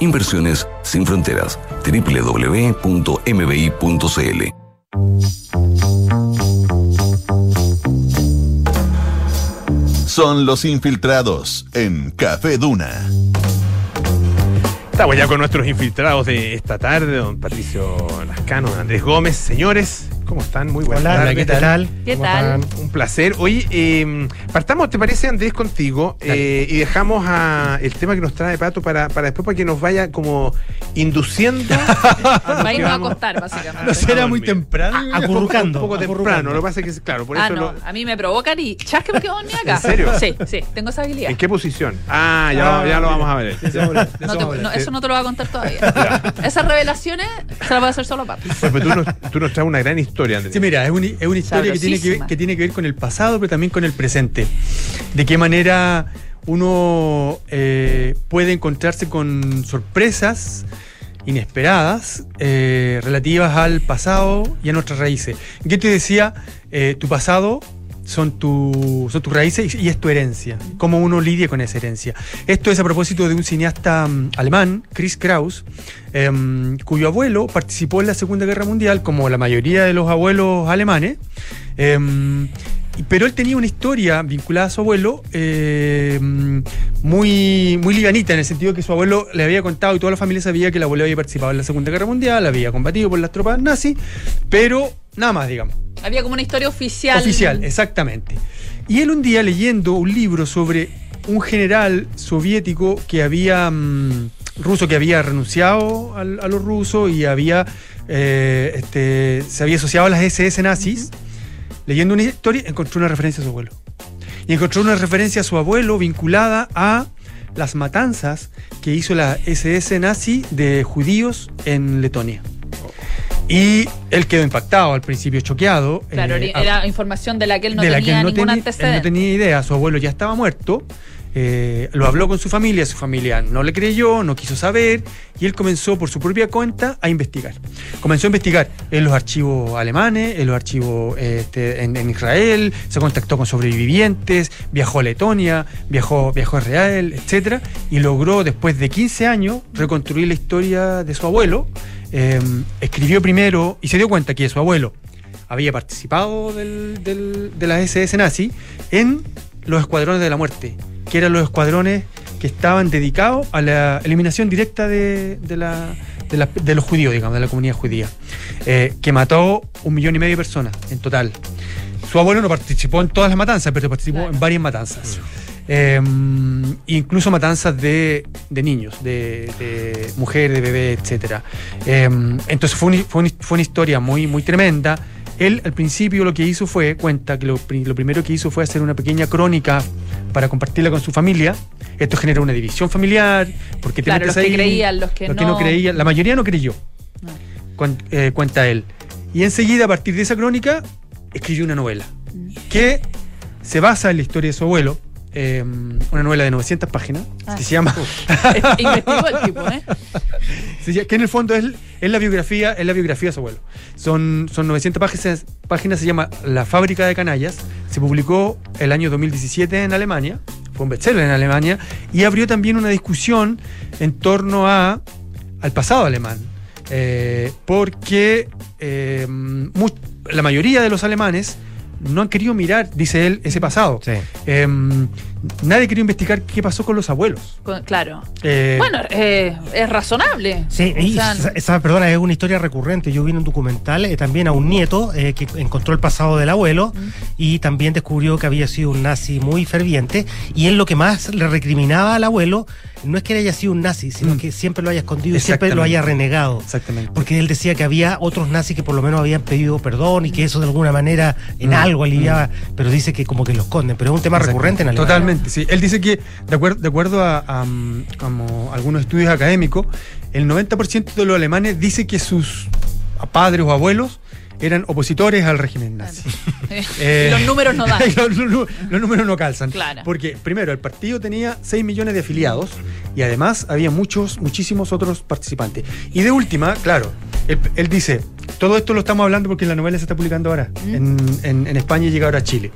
Inversiones sin fronteras. www.mbi.cl. Son los infiltrados en Café Duna. Estamos ya con nuestros infiltrados de esta tarde, don Patricio Lascano, don Andrés Gómez. Señores, ¿cómo están? Muy buenas Hola, tardes. ¿qué tal? ¿Qué ¿Cómo tal? están? Un placer. Oye, eh, partamos, ¿te parece, Andrés, contigo? Eh, y dejamos a el tema que nos trae Pato para, para después para que nos vaya como induciendo. Va a irnos a acostar, básicamente. No será muy temprano. Acurrucando. Un poco temprano. Lo que pasa es que, claro, por ah, eso no, lo- a mí me provocan y chasque me quedo dormida acá. ¿En serio? Sí, sí, tengo esa habilidad. ¿En qué posición? Ah, ya, ya lo vamos a ver. No te- no, eso no te lo voy a contar todavía. Esas revelaciones se las voy a hacer solo a Pato. Pero tú nos, tú nos traes una gran historia, Andrés. Sí, mira, es, un- es una historia que tiene que, ver, que tiene que ver con el pasado, pero también con el presente. De qué manera uno eh, puede encontrarse con sorpresas inesperadas eh, relativas al pasado y a nuestras raíces. Yo te decía, eh, tu pasado son, tu- son tus raíces y, es tu herencia. Cómo uno lidia con esa herencia. Esto es a propósito de un cineasta mm, alemán, Chris Kraus, em, cuyo abuelo participó en la Segunda Guerra Mundial, como la mayoría de los abuelos alemanes. em, pero él tenía una historia vinculada a su abuelo em, muy, muy liganita, en el sentido que su abuelo le había contado y toda la familia sabía que el abuelo había participado en la Segunda Guerra Mundial, había combatido por las tropas nazis, pero nada más, digamos. Había como una historia oficial. Oficial, exactamente. Y él un día leyendo un libro sobre un general soviético que había, mm, ruso que había renunciado al- a los rusos y había, eh, este, se había asociado a las SS nazis, leyendo una historia encontró una referencia a su abuelo. Y encontró una referencia a su abuelo vinculada a las matanzas que hizo la SS nazi de judíos en Letonia. Y él quedó impactado, al principio choqueado. Claro, eh, era información de la que él no de la tenía que él no ningún tenía- antecedente. él no tenía idea, su abuelo ya estaba muerto. eh, lo habló con su familia, su familia no le creyó, no quiso saber, y él comenzó por su propia cuenta a investigar. Comenzó a investigar en los archivos alemanes, en los archivos este, en, en Israel, se contactó con sobrevivientes, viajó a Letonia, viajó, viajó a Israel, etc. Y logró, después de 15 años, reconstruir la historia de su abuelo. Eh, escribió primero y se dio cuenta que su abuelo había participado del- del- de la SS nazi en los escuadrones de la muerte, que eran los escuadrones que estaban dedicados a la eliminación directa de, de la- de la- de los judíos, digamos, de la comunidad judía, eh, que mató un millón y medio de personas en total. Su abuelo no participó en todas las matanzas, pero participó en varias matanzas. Eh, incluso matanzas de, de niños, de, de mujeres, de bebés, etc. entonces fue, una- fue una- fue una historia muy, muy tremenda. Él al principio lo que hizo fue, cuenta que lo, lo primero que hizo fue hacer una pequeña crónica para compartirla con su familia. Esto genera una división familiar, porque te Claro, que creían, los que los que no creían, la mayoría no creyó, cuen- eh, cuenta él. Y enseguida, a partir de esa crónica, escribió una novela que se basa en la historia de su abuelo, eh, una novela de 900 páginas Ah. que se llama. Investigó el tipo, ¿eh? Que en el fondo es, es la biografía es la biografía de su abuelo. Son, son 900 páginas, páginas, se llama La fábrica de canallas. Se publicó el año 2017 en Alemania, fue un bestseller en Alemania, y abrió también una discusión en torno a, al pasado alemán. Eh, porque eh, la mayoría de los alemanes no han querido mirar, dice él, ese pasado. Eh, nadie quería investigar qué pasó con los abuelos. Con- claro. Eh, Bueno, eh, es razonable. Sí, O y sea, esa, esa, perdona, es una historia recurrente. Yo vi en un documental eh, también a un nieto eh, que encontró el pasado del abuelo y también descubrió que había sido un nazi muy ferviente. Y él lo que más le recriminaba al abuelo no es que él haya sido un nazi, sino que siempre lo haya escondido y siempre lo haya renegado. Exactamente. Porque él decía que había otros nazis que por lo menos habían pedido perdón y que eso de alguna manera en Mm, algo aliviaba, pero dice que como que lo esconden. Pero es un tema recurrente en Alemania. Totalmente, sí. Él dice que, de acuerdo, de acuerdo a, a, mm, algunos estudios académicos, el 90% de los alemanes dice que sus padres o abuelos eran opositores al régimen nazi. Eh, y los números no dan. los, los- los números no calzan. Claro. Porque, primero, el partido tenía 6 millones de afiliados y además había muchos, muchísimos otros participantes. Y de última, claro, él, él dice, todo esto lo estamos hablando porque la novela se está publicando ahora en, en- en España y llega ahora a Chile.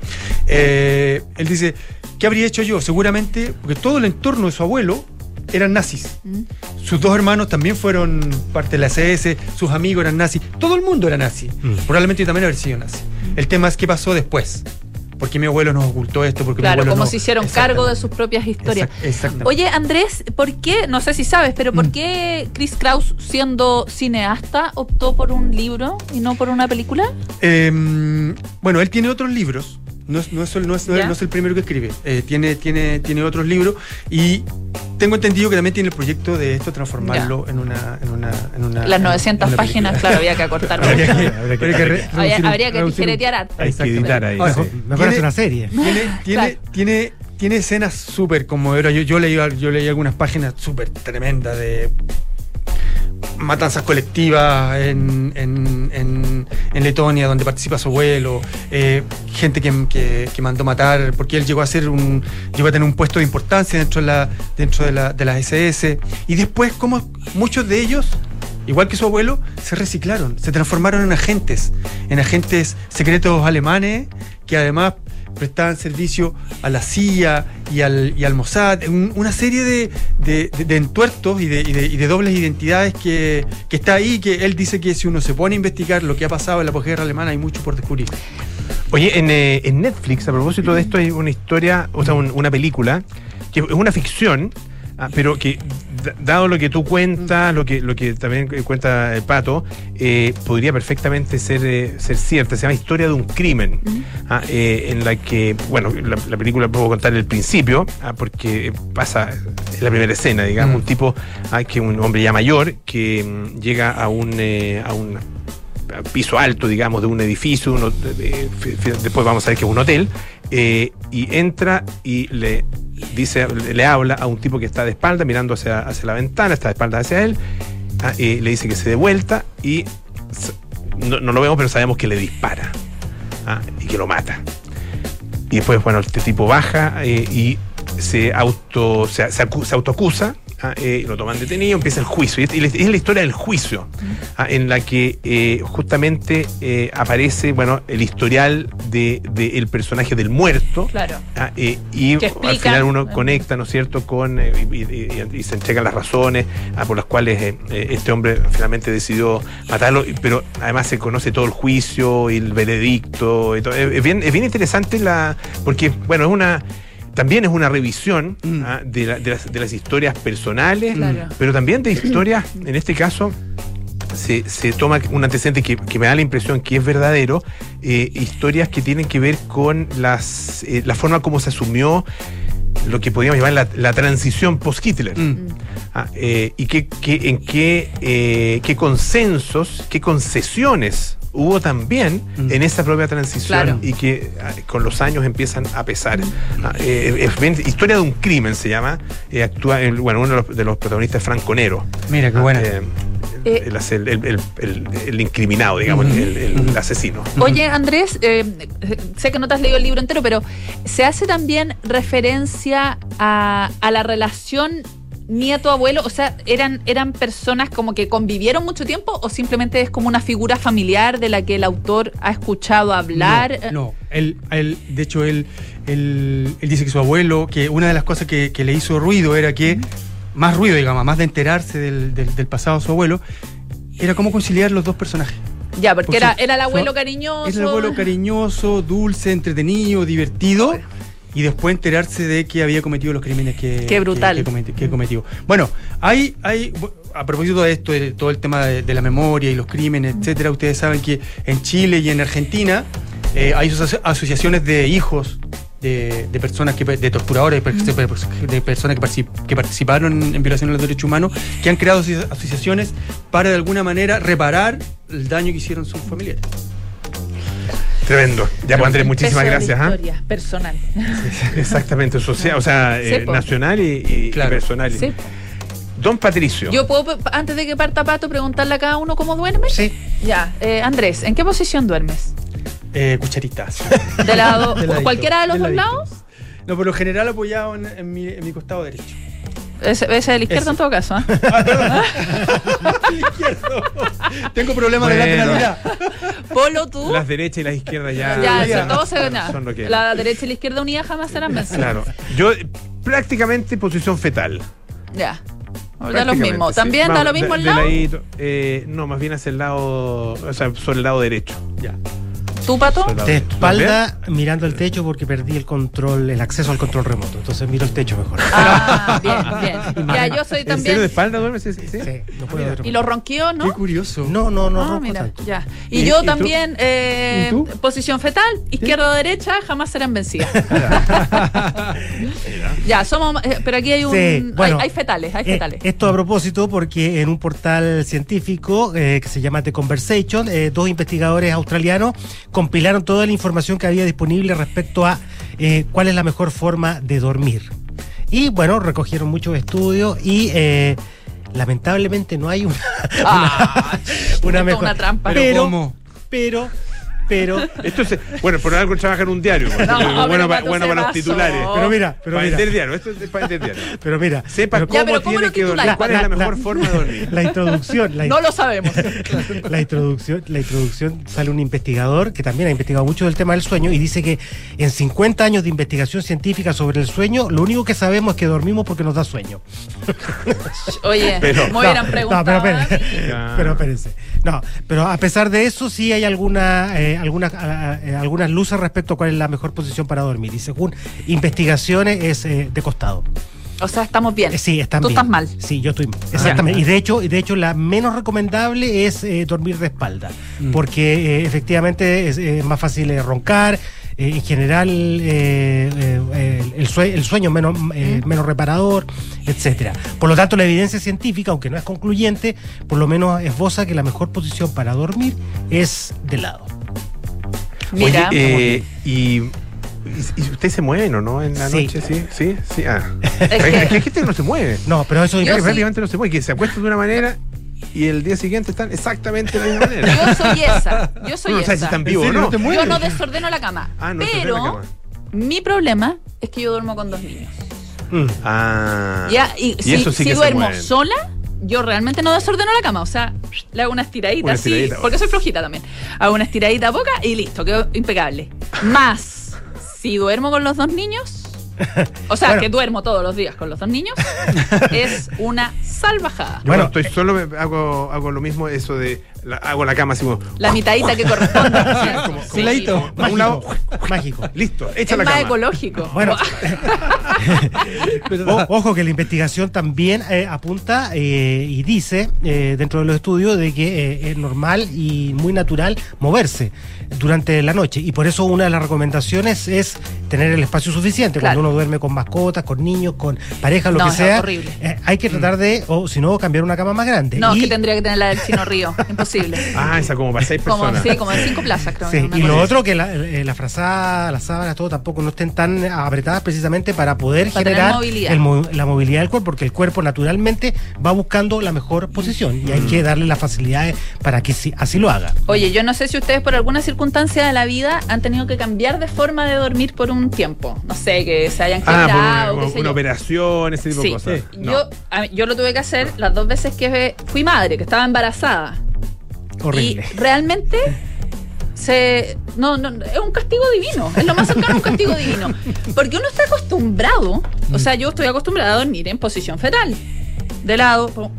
Eh, él dice, ¿qué habría hecho yo? Seguramente, porque todo el entorno de su abuelo eran nazis. Sus dos hermanos también fueron parte de la SS, sus amigos eran nazis, todo el mundo era nazi. Probablemente yo también habría sido nazi. El tema es qué pasó después. Porque mi abuelo nos ocultó esto, porque Claro, como no- se hicieron cargo de sus propias historias. Exact- exactamente. Oye, Andrés, ¿por qué, no sé si sabes, pero Mm. por qué Chris Kraus, siendo cineasta, optó por un libro y no por una película? Eh, bueno, él tiene otros libros. No es, no es, el- no es- no es- es el primero que escribe. Eh, tiene, tiene, tiene otros libros y tengo entendido que también tiene el proyecto de esto transformarlo en una, en una, en una- Las en- 900 en una páginas, película. claro, había que acortar. habría que, habría que Habría- que tijeretear. Hay que editar ahí. Sí. Mejor tiene- hacer una serie. Tiene, tiene, tiene, tiene escenas súper conmovedoras. Yo, yo, leí, yo leí algunas páginas súper tremendas de matanzas colectivas en, en, en- Letonia, donde participa su abuelo, eh, gente que, que- que mandó matar, porque él llegó a ser un, llegó a tener un puesto de importancia dentro de la, dentro de la, de las SS. Y después, como muchos de ellos, igual que su abuelo, se reciclaron, se transformaron en agentes, en agentes secretos alemanes, que además prestaban servicio a la CIA y al, y al Mossad, un- una serie de, de- de- entuertos y de, y de- dobles identidades que, que está ahí, que él dice que si uno se pone a investigar lo que ha pasado en la posguerra alemana hay mucho por descubrir. Oye, en, eh, en Netflix, a propósito de esto, hay una historia, o sea, un- una película, que es una ficción, ah, pero que, dado lo que tú cuentas, lo que, lo que también cuenta el Pato, eh, podría perfectamente ser, eh, ser cierta. Se llama Historia de un crimen, ah, eh, en la que, bueno, la, la película puedo contar el principio, ah, porque pasa en la primera escena, digamos, Mm. un tipo, ah, que un hombre ya mayor, que mm, llega a un, eh, a un piso alto, digamos, de un edificio, uno- después vamos a ver que es un hotel, eh, y entra y le dice, le, habla a un tipo que está de espalda, mirando hacia, hacia la ventana, está de espalda hacia él, eh, le dice que se dé vuelta y no, no lo vemos, pero sabemos que le dispara ah, y que lo mata. Y después, bueno, este tipo baja eh, y se auto se, se eh, lo toman detenido, empieza el juicio. Y es, la historia del juicio, ah, en la que eh, justamente eh, aparece bueno, el historial del de, el personaje del muerto. Claro. ah, y al final uno conecta, ¿no es cierto?, con y, y- y- y se entregan las razones ah, por las cuales este hombre finalmente decidió matarlo, pero además se conoce todo el juicio y el veredicto. y todo. Es, es bien, es bien interesante la. porque, bueno, es una. También es una revisión ah, de, la- de las, de las historias personales, Claro. pero también de historias, en este caso, se, se toma un antecedente que, que me da la impresión que es verdadero, eh, historias que tienen que ver con las, eh, la forma como se asumió lo que podríamos llamar la, la transición post-Hitler. Ah, eh, y qué, qué- en qué, eh, qué consensos, qué concesiones hubo también en esa propia transición Claro. y que ah, con los años empiezan a pesar. Ah, eh, es bien- historia de un crimen se llama. eh, actúa el- bueno, uno de los, de los protagonistas es Franco Nero. Mira, qué Ah, buena. eh, Eh, el, el, el- el- el- el incriminado, digamos, el, el- el asesino. Oye, Andrés, eh, sé que no te has leído el libro entero, pero ¿se hace también referencia a, a la relación nieto-abuelo? O sea, ¿eran, ¿eran personas como que convivieron mucho tiempo o simplemente es como una figura familiar de la que el autor ha escuchado hablar? No, no. Él, él, de hecho, él, él, él dice que su abuelo, que una de las cosas que, que le hizo ruido era que, más ruido, digamos, más de enterarse del, del- del pasado de su abuelo, era cómo conciliar los dos personajes. Ya, porque Por era, era el abuelo su- cariñoso. Es el abuelo cariñoso, dulce, entretenido, divertido. Y después enterarse de que había cometido los crímenes que, Qué brutal. que, que cometi- que cometió. Bueno, hay, hay, a propósito de esto, de todo el tema de, de la memoria y los crímenes, etcétera, ustedes saben que en Chile y en Argentina eh, hay aso- asociaciones de hijos de, de personas que de torturadores, de, per- de personas que, particip- que participaron en violaciones de los derechos humanos, que han creado asoci- asociaciones para de alguna manera reparar el daño que hicieron sus familiares. Tremendo. Ya, pues, Andrés, muchísimas gracias. ¿ah? historia personal. Exactamente, social, o sea, eh, Sí, nacional y, y- y personal. Sí. Don Patricio. Yo puedo, antes de que parta Pato, preguntarle a cada uno cómo duerme. Sí. Ya, eh, Andrés, ¿en qué posición duermes? Eh, cucharitas. ¿De lado, De ladito, cualquiera de los dos lados? No, por lo general apoyado en, en mi, en mi costado derecho. Ese, ese de la izquierda Ese. en todo caso. ¿ah? Tengo problemas de Bueno. lateralidad. Polo, tú. Las derechas y las izquierdas ya. ya, ya eso todo se nada. son lo que- La derecha y la izquierda unidas jamás serán vencidas. Claro. Yo eh, prácticamente posición fetal. Ya. Da lo mismo. sí. ¿También da lo mismo de- el de lado? Eh, no, más bien hacia el lado, o sea, sobre el lado derecho. Ya. ¿Tú, Pato? De espalda mirando el techo porque perdí el control, el acceso al control remoto. Entonces miro el techo mejor. Ah, bien, bien. Ya, yo soy ¿En serio de también. espalda duermes? Sí, sí. no puedo dormir. ¿Y los ronqueos, no? Qué curioso. No, no, no, Ah, ronco mira, tanto. ya. Y, ¿Y- yo y tú? también, eh, ¿Y tú? posición fetal, izquierda o derecha, jamás serán vencidas. ya, somos. eh, pero aquí hay un. Sí, bueno, hay, hay fetales, hay Eh, fetales. esto a propósito porque en un portal científico eh, que se llama The Conversation, eh, dos investigadores australianos compilaron toda la información que había disponible respecto a eh, cuál es la mejor forma de dormir. Y bueno, recogieron muchos estudios y eh, lamentablemente no hay una, Ah, una mejor. una trampa. Pero, Pero ¿Cómo? pero, pero, Esto es, bueno, por algo trabaja en un diario. No, bueno pero pa- Pato bueno para los titulares. pero mira, pero para mira. vender diario. Esto es para diario. Pero mira, Sepa pero cómo Ya, pero ¿cómo tiene que dormir. ¿Cuál es la mejor La- forma de dormir? la introducción, la, no lo sabemos. la introducción, la introducción sale un investigador que también ha investigado mucho del tema del sueño y dice que en 50 años de investigación científica sobre el sueño, lo único que sabemos es que dormimos porque nos da sueño. Oye, Pero- me hubieran No, preguntado. pero, a espérense, mí. Ya. pero espérense. No, pero a pesar de eso, sí hay alguna, eh, algunas, ah, eh, algunas luces respecto a cuál es la mejor posición para dormir. Y según investigaciones, es eh, de costado. O sea, estamos bien. Eh, sí, están Tú bien. estás mal. Sí, yo estoy mal. Exactamente. Y de hecho, y de hecho, la menos recomendable es eh, dormir de espalda. Mm. Porque eh, efectivamente es eh, más fácil eh, roncar. eh, en general, eh, eh, el, el sue- el sueño menos, eh, menos reparador, etcétera. Por lo tanto, la evidencia científica, aunque no es concluyente, por lo menos esboza que la mejor posición para dormir es de lado. Mira. Oye, eh, y, y, y usted se mueve, ¿no? ¿no? En la Sí. noche, sí, sí, sí. Ah. Es Es que- hay gente que no se mueve. No, pero eso Yo Que sí. prácticamente no se mueve, que se acuesta de una manera y el día siguiente están exactamente de la misma manera. Yo soy esa. Yo soy No, no esa. sabes si están vivos o serio? no. ¿No te? Yo no desordeno la cama. Ah, no pero la cama. mi problema es que yo duermo con dos niños. Mm. Ah. Ya, y, si, eso sí si duermo mueven. sola, yo realmente no desordeno la cama. O sea, le hago una estiradita Una así, estiradita. porque soy flojita también. Hago una estiradita a boca y listo, quedo impecable. Más, si duermo con los dos niños, o sea, Bueno. que duermo todos los días con los dos niños, es una salvajada. Yo Bueno. estoy solo me hago, hago lo mismo, eso de. La- hago la cama así como. La mitadita que corresponde. como- Sí. un lado. Mágico. Listo, Es echa la más cama. ecológico. Bueno, O- ojo que la investigación también eh, apunta eh, y dice eh, dentro de los estudios de que eh, es normal y muy natural moverse durante la noche y por eso una de las recomendaciones es tener el espacio suficiente. Claro. Cuando uno duerme con mascotas, con niños, con pareja, lo No, que es sea, horrible. eh, hay que tratar de, o si no, cambiar una cama más grande. No, Y- es que tendría que tener la del Chino Río. Imposible. Ah, esa como para seis Como, personas. sí, como en cinco plazas, creo. Sí, y lo otro que la, eh, la frazada, las sábanas, todo tampoco no estén tan apretadas precisamente para poder Para generar movilidad. el la movilidad del cuerpo, porque el cuerpo naturalmente va buscando la mejor posición y hay Mm. que darle las facilidades para que sí- así lo haga. Oye, yo no sé si ustedes por alguna circunstancia de la vida han tenido que cambiar de forma de dormir por un tiempo. No sé, que se hayan Ah, quebrado, por qué una, operación, ese tipo Sí. de cosas. No. Yo, a yo lo tuve que hacer las dos veces que fui madre, que estaba embarazada. Horrible. Y realmente se no, no, es un castigo divino, es lo más cercano a un castigo divino. Porque uno está acostumbrado, o sea, yo estoy acostumbrada a dormir en posición fetal, de lado,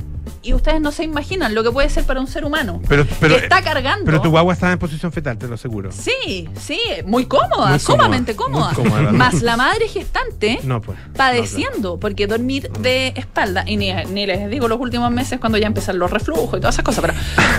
y ustedes no se imaginan lo que puede ser para un ser humano. Pero, pero, que está cargando. Pero tu guagua estaba en posición fetal, te lo aseguro. Sí, sí, muy cómoda, Muy sumamente cómoda. Más la madre gestante No, pues. padeciendo, porque dormir de espalda, y ni, ni les digo los últimos meses cuando ya empiezan los reflujos y todas esas cosas, pero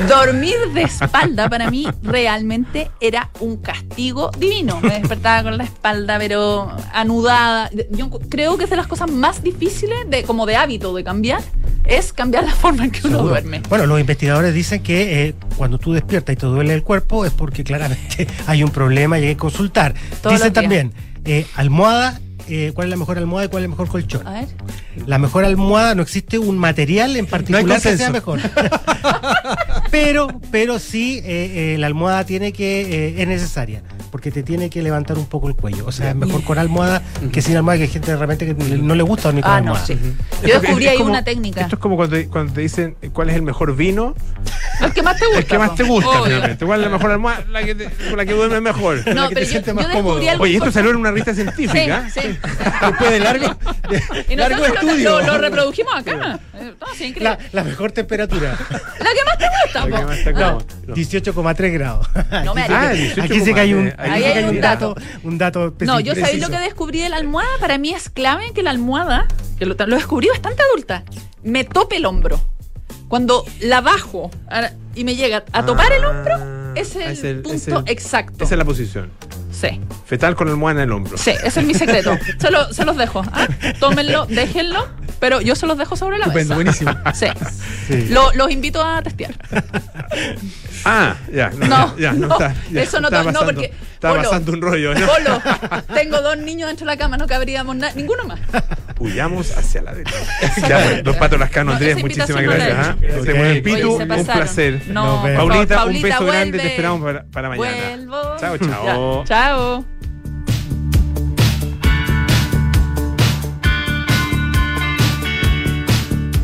dormir de espalda para mí realmente era un castigo divino. Me despertaba con la espalda, pero anudada. Yo creo que es de las cosas más difíciles, de como de hábito de cambiar, es cambiar la forma en que uno Seguro. duerme. Bueno, los investigadores dicen que eh, cuando tú despiertas y te duele el cuerpo es porque claramente hay un problema y hay que consultar. Todos dicen también, eh, almohada, eh, ¿cuál es la mejor almohada y cuál es el mejor colchón? A ver. La mejor almohada, no existe un material en particular que sea consenso. mejor. pero, pero sí, eh, eh, la almohada tiene que, eh, es necesaria, porque te tiene que levantar un poco el cuello. O sea, es mejor con almohada que sin almohada, que hay gente de repente que no le gusta dormir con Ah, no, almohada. sí. Esto- Yo descubrí es ahí como- una técnica. Esto es como cuando, cuando te dicen cuál es el mejor vino, El que más te gusta. el que más te gusta, Obvio. finalmente. ¿Cuál es la mejor almohada? La que, te- con la que duermes mejor. No, la que pero te yo- sientes más descubrí cómodo. algo Oye, esto salió en una revista Sí, científica. sí. Después de largo, Y largo estudio. lo- lo reprodujimos acá. Eh, no, sí, increíble. La, la mejor temperatura. La, que más te gusta, La que po. más te Ah, cómodo. No. 18,3 grados. No me Aquí Ah, sí que- 18,3. Aquí sí que hay un, Ahí hay un dato, un dato No, yo sabéis lo que descubrí de la almohada. Para mí es clave que la almohada, que lo, lo descubrí bastante adulta, me tope el hombro. Cuando la bajo a- y me llega a topar el hombro, es el, Ah, es el- punto es el- exacto. Esa es la posición. Sí, Fetal con almohada en el hombro. sí, ese es mi secreto. Se, lo- se los dejo. ¿ah? Tómenlo, déjenlo, pero yo se los dejo sobre la Estupendo, mesa. buenísimo. Sí. Sí. Lo- los invito a testear. Ah, ya. No, No, ya, no, no, está, ya, eso no estaba to- no, pasando- porque- Estaba Polo, pasando un rollo, ¿no? Polo, tengo dos niños dentro de la cama, no cabríamos na- ninguno más. Huyamos hacia la derecha. ya, pues, los patos lascanos, No, Andrés, muchísimas gracias. he ¿ah? hecho. Se mueve el Ok. Pitu, Oye, un placer. Paulita, un beso grande, te esperamos para, para mañana. Vuelvo. Chao, chao. Ya, chao.